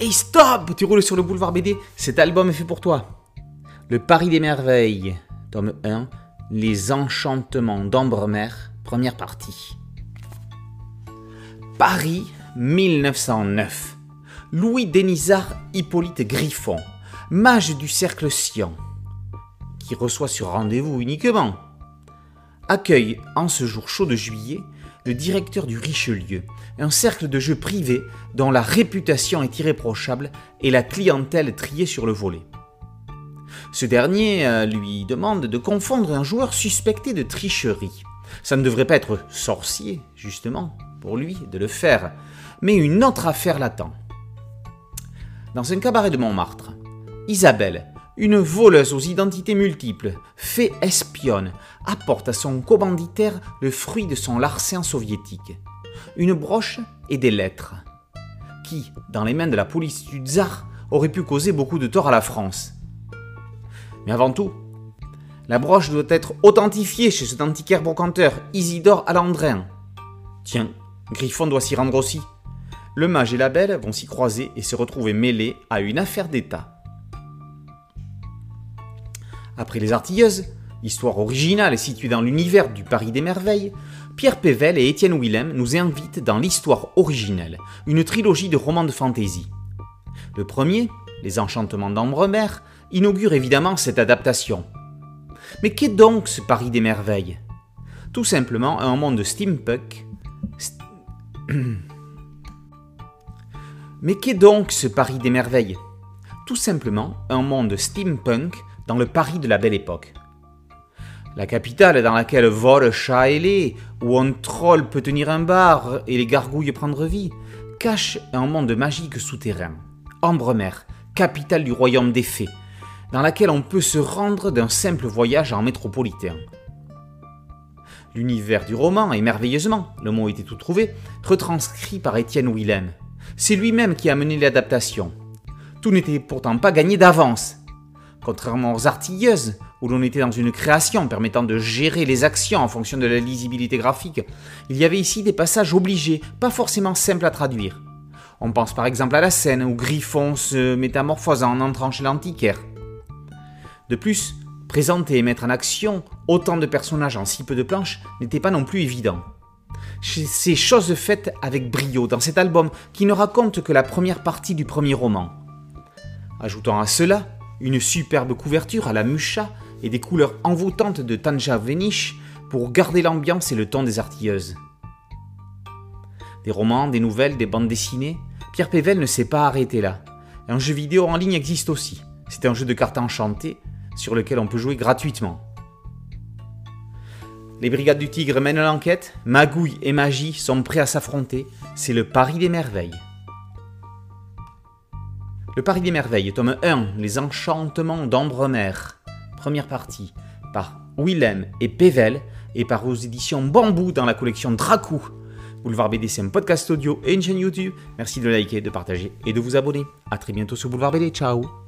Hey stop Tu roules sur le boulevard BD, cet album est fait pour toi. Le Paris des merveilles, tome 1, Les enchantements d'Ambremer, première partie. Paris, 1909. Louis Denisard Hippolyte Griffon, mage du cercle Sion, qui reçoit sur rendez-vous uniquement, accueille en ce jour chaud de juillet le directeur du Richelieu, un cercle de jeux privé dont la réputation est irréprochable et la clientèle triée sur le volet. Ce dernier euh, lui demande de confondre un joueur suspecté de tricherie. Ça ne devrait pas être sorcier, justement, pour lui de le faire, mais une autre affaire l'attend. Dans un cabaret de Montmartre, Isabelle, une voleuse aux identités multiples, fait espionne, apporte à son commanditaire le fruit de son larcin soviétique, une broche et des lettres, qui, dans les mains de la police du tsar, auraient pu causer beaucoup de tort à la France. Mais avant tout, la broche doit être authentifiée chez cet antiquaire brocanteur, Isidore Alandrin. Tiens, Griffon doit s'y rendre aussi. Le mage et la belle vont s'y croiser et se retrouver mêlés à une affaire d'État. Après Les Artilleuses, histoire originale située dans l'univers du Paris des Merveilles, Pierre Pével et Étienne Willem nous invitent dans l'histoire originelle, une trilogie de romans de fantaisie. Le premier, Les Enchantements d'Ambremer, inaugure évidemment cette adaptation. Mais qu'est donc ce Paris des Merveilles? Tout simplement un monde steampunk. Mais qu'est donc ce Paris des Merveilles? Tout simplement un monde steampunk dans le Paris de la Belle Époque. La capitale dans laquelle vole chat ailé, où un troll peut tenir un bar et les gargouilles prendre vie, cache un monde magique souterrain. Ambremer, capitale du royaume des fées, dans laquelle on peut se rendre d'un simple voyage en métropolitain. L'univers du roman est merveilleusement, le mot était tout trouvé, retranscrit par Étienne Willem. C'est lui-même qui a mené l'adaptation. Tout n'était pourtant pas gagné d'avance. Contrairement aux artilleuses, où l'on était dans une création permettant de gérer les actions en fonction de la lisibilité graphique, il y avait ici des passages obligés, pas forcément simples à traduire. On pense par exemple à la scène où Griffon se métamorphose en entrant chez l'antiquaire. De plus, présenter et mettre en action autant de personnages en si peu de planches n'était pas non plus évident. C'est chose faite avec brio dans cet album qui ne raconte que la première partie du premier roman. Ajoutons à cela une superbe couverture à la mucha et des couleurs envoûtantes de Tanja Venish pour garder l'ambiance et le ton des artilleuses. Des romans, des nouvelles, des bandes dessinées, Pierre Pével ne s'est pas arrêté là. Un jeu vidéo en ligne existe aussi. C'est un jeu de cartes enchanté sur lequel on peut jouer gratuitement. Les brigades du Tigre mènent l'enquête, Magouille et Magie sont prêts à s'affronter, c'est le pari des merveilles. Le Paris des Merveilles, tome 1, Les Enchantements d'Ambremer, première partie, par Willem et Pével, et par aux éditions Bambou dans la collection Dracou. Boulevard BD, c'est un podcast audio et une chaîne YouTube. Merci de liker, de partager et de vous abonner. A très bientôt sur Boulevard BD. Ciao